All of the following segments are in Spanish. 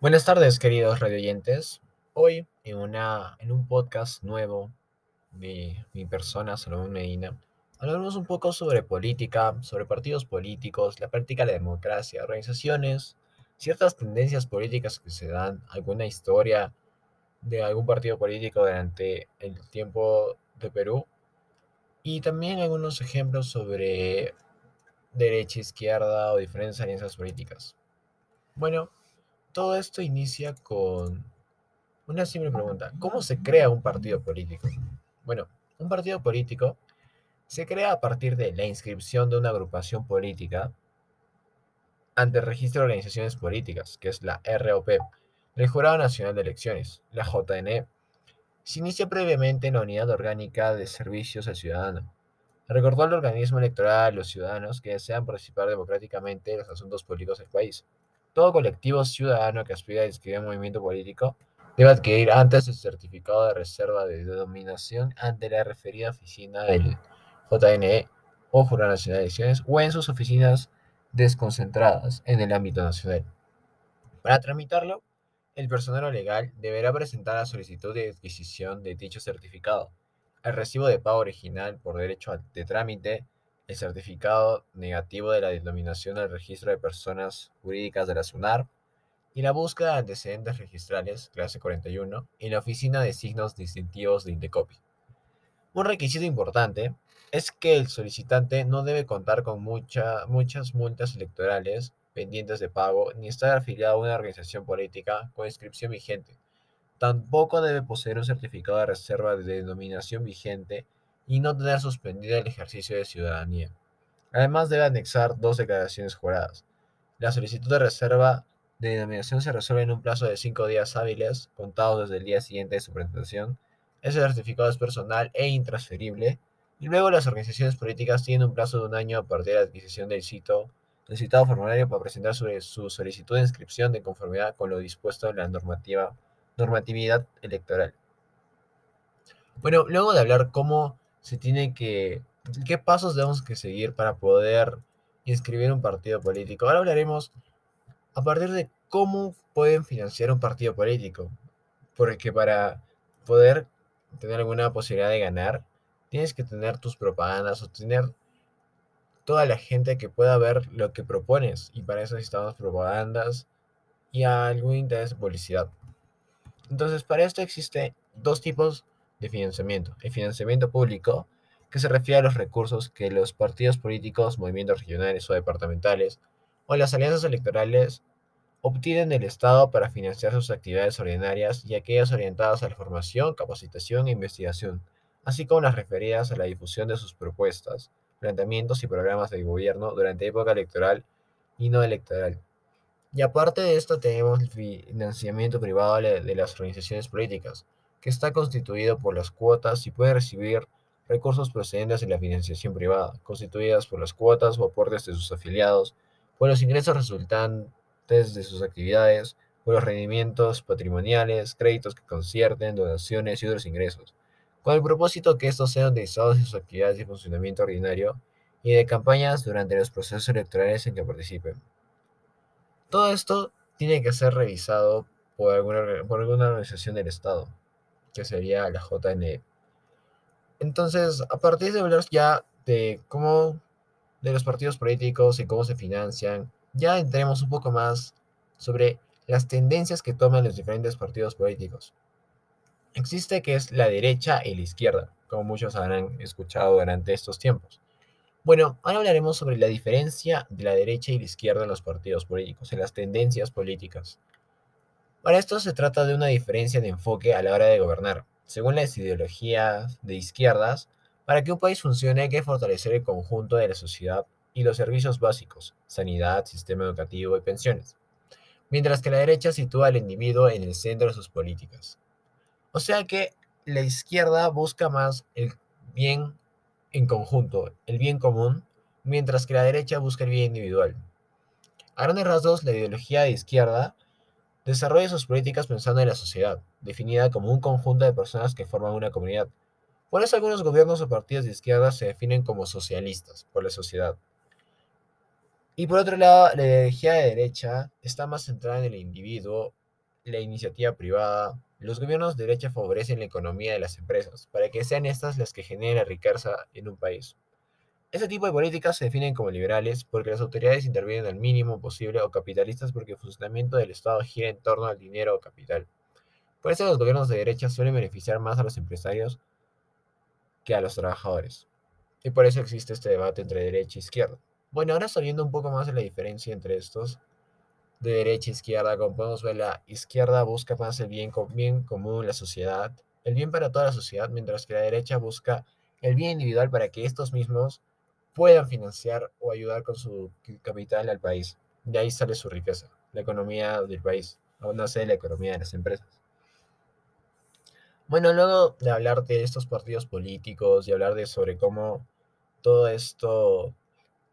Buenas tardes, queridos radioyentes. Hoy, en, una, en un podcast nuevo de mi persona, Salomón Medina, hablaremos un poco sobre política, sobre partidos políticos, la práctica de la democracia, organizaciones, ciertas tendencias políticas que se dan, alguna historia de algún partido político durante el tiempo de Perú y también algunos ejemplos sobre derecha, izquierda o diferentes alianzas políticas. Bueno, todo esto inicia con una simple pregunta. ¿Cómo se crea un partido político? Bueno, un partido político se crea a partir de la inscripción de una agrupación política ante el Registro de Organizaciones Políticas, que es la ROP, del Jurado Nacional de Elecciones, la JNE. Se inicia previamente en la Unidad Orgánica de Servicios al Ciudadano. Recordó al organismo electoral a los ciudadanos que desean participar democráticamente en los asuntos públicos del país todo colectivo ciudadano que aspira a inscribir un movimiento político debe adquirir antes el certificado de reserva de denominación ante la referida oficina del JNE o Jurado Nacional de Elecciones o en sus oficinas desconcentradas en el ámbito nacional. Para tramitarlo, el personal legal deberá presentar la solicitud de adquisición de dicho certificado, el recibo de pago original por derecho de trámite, el certificado negativo de la denominación del registro de personas jurídicas de la SUNAR y la búsqueda de antecedentes registrales, clase 41, en la oficina de signos distintivos de Indecopi. Un requisito importante es que el solicitante no debe contar con muchas multas electorales pendientes de pago ni estar afiliado a una organización política con inscripción vigente. Tampoco debe poseer un certificado de reserva de denominación vigente y no tener suspendido el ejercicio de ciudadanía. Además debe anexar dos declaraciones juradas. La solicitud de reserva de denominación se resuelve en un plazo de cinco días hábiles, contados desde el día siguiente de su presentación. Ese certificado es personal e intransferible. Y luego las organizaciones políticas tienen un plazo de un año a partir de la adquisición del sitio del citado formulario para presentar su solicitud de inscripción de conformidad con lo dispuesto en la normativa, normatividad electoral. Bueno, luego de hablar cómo se tiene que, qué pasos debemos que seguir para poder inscribir un partido político. Ahora hablaremos a partir de cómo pueden financiar un partido político. Porque para poder tener alguna posibilidad de ganar, tienes que tener tus propagandas o tener toda la gente que pueda ver lo que propones. Y para eso necesitamos propagandas y algún interés de publicidad. Entonces, para esto existe dos tipos de financiamiento. El financiamiento público, que se refiere a los recursos que los partidos políticos, movimientos regionales o departamentales, o las alianzas electorales obtienen del Estado para financiar sus actividades ordinarias y aquellas orientadas a la formación, capacitación e investigación, así como las referidas a la difusión de sus propuestas, planteamientos y programas de gobierno durante época electoral y no electoral. Y aparte de esto tenemos el financiamiento privado de las organizaciones políticas, está constituido por las cuotas y puede recibir recursos procedentes de la financiación privada, constituidas por las cuotas o aportes de sus afiliados, por los ingresos resultantes de sus actividades, por los rendimientos patrimoniales, créditos que concierten, donaciones y otros ingresos, con el propósito que estos sean utilizados en sus actividades de funcionamiento ordinario y de campañas durante los procesos electorales en que participen. Todo esto tiene que ser revisado por alguna, por alguna organización del Estado que sería la JNE. Entonces, a partir de hablar ya de cómo, de los partidos políticos y cómo se financian, ya entremos un poco más sobre las tendencias que toman los diferentes partidos políticos. Existe que es la derecha y la izquierda, como muchos habrán escuchado durante estos tiempos. Bueno, ahora hablaremos sobre la diferencia de la derecha y la izquierda en los partidos políticos, en las tendencias políticas. Para esto se trata de una diferencia de enfoque a la hora de gobernar. Según las ideologías de izquierdas, para que un país funcione hay que fortalecer el conjunto de la sociedad y los servicios básicos, sanidad, sistema educativo y pensiones, mientras que la derecha sitúa al individuo en el centro de sus políticas. O sea que la izquierda busca más el bien en conjunto, el bien común, mientras que la derecha busca el bien individual. A grandes rasgos, la ideología de izquierda Desarrolla sus políticas pensando en la sociedad, definida como un conjunto de personas que forman una comunidad. Por eso algunos gobiernos o partidos de izquierda se definen como socialistas por la sociedad. Y por otro lado, la ideología de derecha está más centrada en el individuo la iniciativa privada, los gobiernos de derecha favorecen la economía de las empresas para que sean estas las que generen la riqueza en un país. Este tipo de políticas se definen como liberales porque las autoridades intervienen al mínimo posible o capitalistas porque el funcionamiento del Estado gira en torno al dinero o capital. Por eso los gobiernos de derecha suelen beneficiar más a los empresarios que a los trabajadores. Y por eso existe este debate entre derecha e izquierda. Bueno, ahora sabiendo un poco más de la diferencia entre estos, de derecha e izquierda, como podemos ver, la izquierda busca más el bien, bien común, la sociedad, el bien para toda la sociedad, mientras que la derecha busca el bien individual para que estos mismos puedan financiar o ayudar con su capital al país. De ahí sale su riqueza, la economía del país, o no sé, la economía de las empresas. Bueno, luego de hablar de estos partidos políticos y hablar de sobre cómo todo esto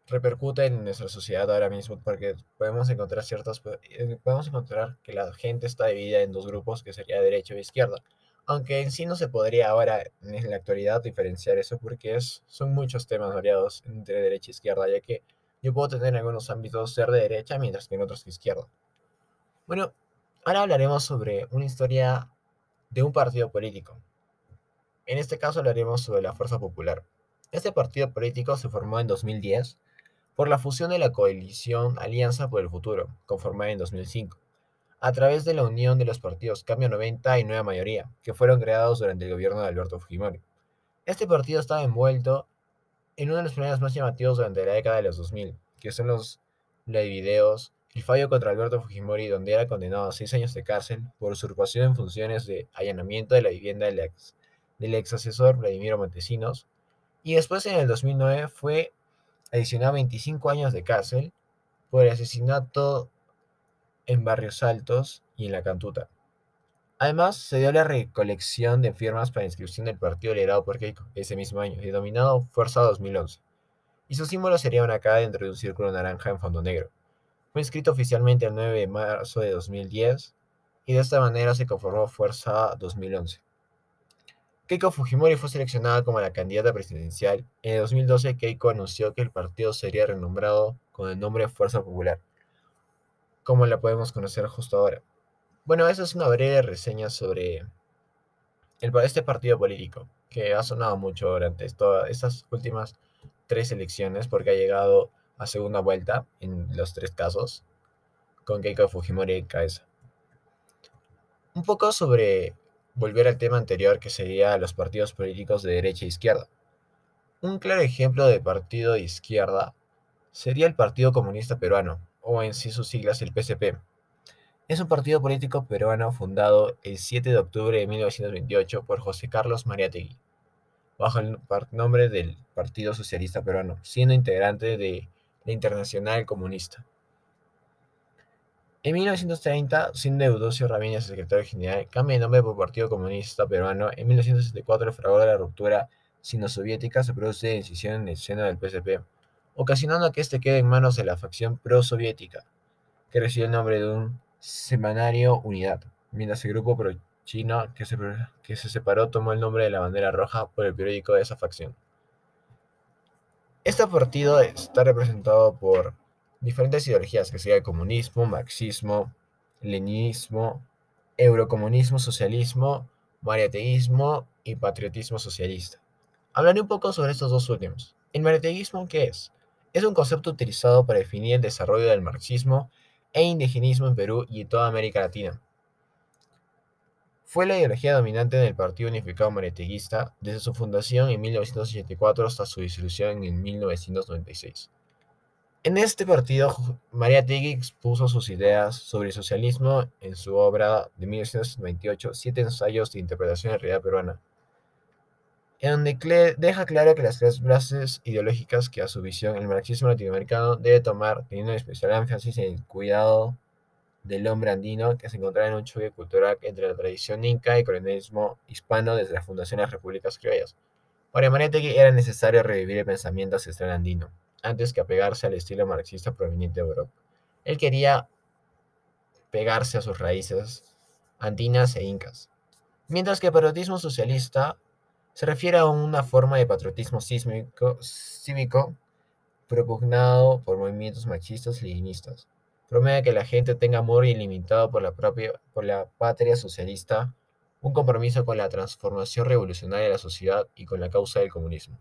repercute en nuestra sociedad ahora mismo porque podemos encontrar ciertas eh, podemos encontrar que la gente está dividida en dos grupos que sería derecha e izquierda aunque en sí no se podría ahora en la actualidad diferenciar eso porque son muchos temas variados entre derecha e izquierda ya que yo puedo tener en algunos ámbitos ser de derecha mientras que en otros de izquierda. Bueno ahora hablaremos sobre una historia de un partido político. En este caso hablaremos sobre la Fuerza Popular. Este partido político se formó en 2010 por la fusión de la coalición Alianza por el Futuro, conformada en 2005, a través de la unión de los partidos Cambio 90 y Nueva Mayoría, que fueron creados durante el gobierno de Alberto Fujimori. Este partido estaba envuelto en uno de los problemas más llamativos durante la década de los 2000, que son los videos, el fallo contra Alberto Fujimori, donde era condenado a seis años de cárcel por usurpación en funciones de allanamiento de la vivienda del ex, del ex asesor Vladimiro Montesinos, y después en el 2009 fue adicional 25 años de cárcel por el asesinato en Barrios Altos y en La Cantuta. Además, se dio la recolección de firmas para inscripción del partido liderado por Keiko ese mismo año, denominado Fuerza 2011, y su símbolo sería una K dentro de un círculo naranja en fondo negro. Fue inscrito oficialmente el 9 de marzo de 2010 y de esta manera se conformó Fuerza 2011. Keiko Fujimori fue seleccionada como la candidata presidencial. En el 2012, Keiko anunció que el partido sería renombrado con el nombre Fuerza Popular, como la podemos conocer justo ahora. Bueno, esa es una breve reseña sobre este partido político, que ha sonado mucho durante todas estas últimas tres elecciones, porque ha llegado a segunda vuelta en los tres casos, con Keiko Fujimori en cabeza. Un poco sobre volver al tema anterior que sería los partidos políticos de derecha e izquierda. Un claro ejemplo de partido de izquierda sería el Partido Comunista Peruano, o en sí sus siglas el PCP. Es un partido político peruano fundado el 7 de octubre de 1928 por José Carlos Mariátegui, bajo el nombre del Partido Socialista Peruano, siendo integrante de la Internacional Comunista. En 1930, siendo Eudocio Ramírez secretario general, cambia de nombre por Partido Comunista Peruano. En 1964, el fragor de la ruptura sino-soviética se produce decisión en el seno del PSP, ocasionando que este quede en manos de la facción pro-soviética, que recibió el nombre de un semanario Unidad, mientras el grupo pro-chino que se, que se separó tomó el nombre de la bandera roja por el periódico de esa facción. Este partido está representado por diferentes ideologías, que sería el comunismo, marxismo, leninismo, eurocomunismo, socialismo, mariateísmo y patriotismo socialista. Hablaré un poco sobre estos dos últimos. ¿El mariateísmo qué es? Es un concepto utilizado para definir el desarrollo del marxismo e indigenismo en Perú y en toda América Latina. Fue la ideología dominante del Partido Unificado Mariateguista desde su fundación en 1984 hasta su disolución en 1996. En este partido, María Tigui expuso sus ideas sobre el socialismo en su obra de 1928, Siete ensayos de interpretación de la realidad peruana, en donde deja claro que las tres bases ideológicas que a su visión el marxismo latinoamericano debe tomar, teniendo especial énfasis en el cuidado del hombre andino, que se encontraba en un choque cultural entre la tradición inca y el colonialismo hispano desde la fundación de las repúblicas criollas. Para María Tigui era necesario revivir el pensamiento ancestral andino antes que apegarse al estilo marxista proveniente de Europa. Él quería pegarse a sus raíces andinas e incas. Mientras que el patriotismo socialista se refiere a una forma de patriotismo cívico propugnado por movimientos machistas y leninistas. promueve que la gente tenga amor ilimitado por la, propia, por la patria socialista, un compromiso con la transformación revolucionaria de la sociedad y con la causa del comunismo.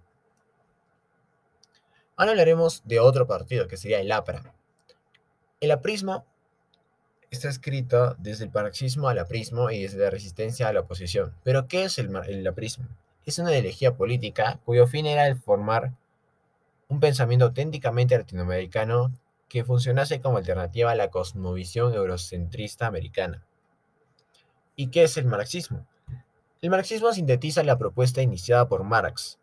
Ahora hablaremos de otro partido, que sería el APRA. El aprismo está escrito desde el marxismo al aprismo y desde la resistencia a la oposición. Pero, ¿qué es el, el aprismo? Es una ideología política cuyo fin era el formar un pensamiento auténticamente latinoamericano que funcionase como alternativa a la cosmovisión eurocentrista americana. ¿Y qué es el marxismo? El marxismo sintetiza la propuesta iniciada por Marx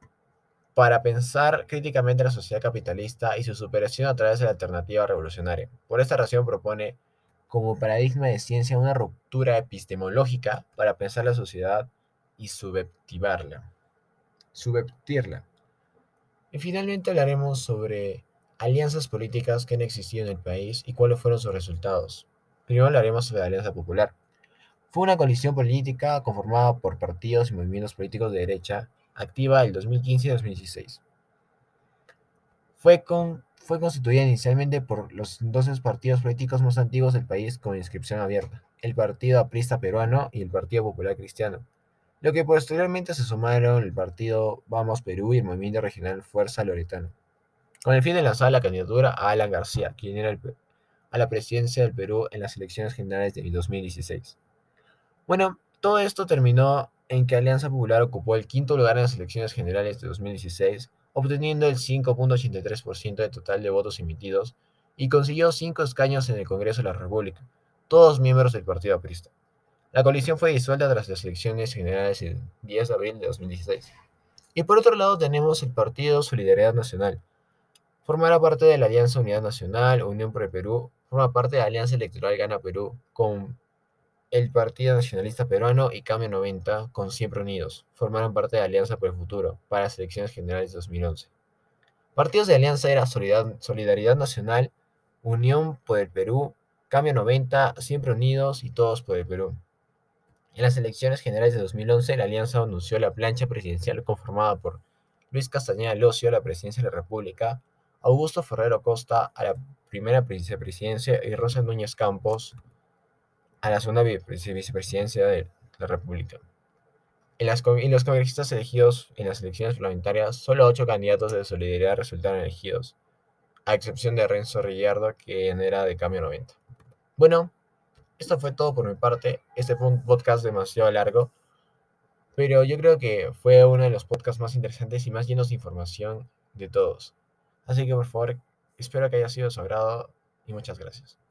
para pensar críticamente la sociedad capitalista y su superación a través de la alternativa revolucionaria. Por esta razón propone como paradigma de ciencia una ruptura epistemológica para pensar la sociedad y subvertirla. Subvertirla. Y finalmente hablaremos sobre alianzas políticas que han existido en el país y cuáles fueron sus resultados. Primero hablaremos sobre la Alianza Popular. Fue una coalición política conformada por partidos y movimientos políticos de derecha activa el 2015 y 2016. Fue, con, fue constituida inicialmente por los 12 partidos políticos más antiguos del país con inscripción abierta, el Partido Aprista Peruano y el Partido Popular Cristiano, lo que posteriormente se sumaron el Partido Vamos Perú y el Movimiento Regional Fuerza Loretano, con el fin de lanzar la candidatura a Alan García, quien era a la presidencia del Perú en las elecciones generales de 2016. Bueno, todo esto terminó en que Alianza Popular ocupó el quinto lugar en las elecciones generales de 2016, obteniendo el 5.83% del total de votos emitidos y consiguió cinco escaños en el Congreso de la República, todos miembros del Partido Aprista. La coalición fue disuelta tras las elecciones generales el 10 de abril de 2016. Y por otro lado tenemos el Partido Solidaridad Nacional. Formará parte de la Alianza Unidad Nacional, Unión por el Perú, forma parte de la Alianza Electoral Gana Perú, con el Partido Nacionalista Peruano y Cambio 90, con Siempre Unidos, formaron parte de Alianza por el Futuro para las elecciones generales de 2011. Partidos de alianza eran Solidaridad Nacional, Unión por el Perú, Cambio 90, Siempre Unidos y Todos por el Perú. En las elecciones generales de 2011, la alianza anunció la plancha presidencial conformada por Luis Castañeda Locio a la presidencia de la República, Augusto Ferrero Costa a la primera vicepresidencia y Rosa Núñez Campos a la segunda vicepresidencia de la República. En, los congresistas elegidos en las elecciones parlamentarias, solo ocho candidatos de solidaridad resultaron elegidos, a excepción de Renzo Rillardo, que era de Cambio 90. Bueno, esto fue todo por mi parte. Este fue un podcast demasiado largo, pero yo creo que fue uno de los podcasts más interesantes y más llenos de información de todos. Así que por favor, espero que haya sido de su agrado y muchas gracias.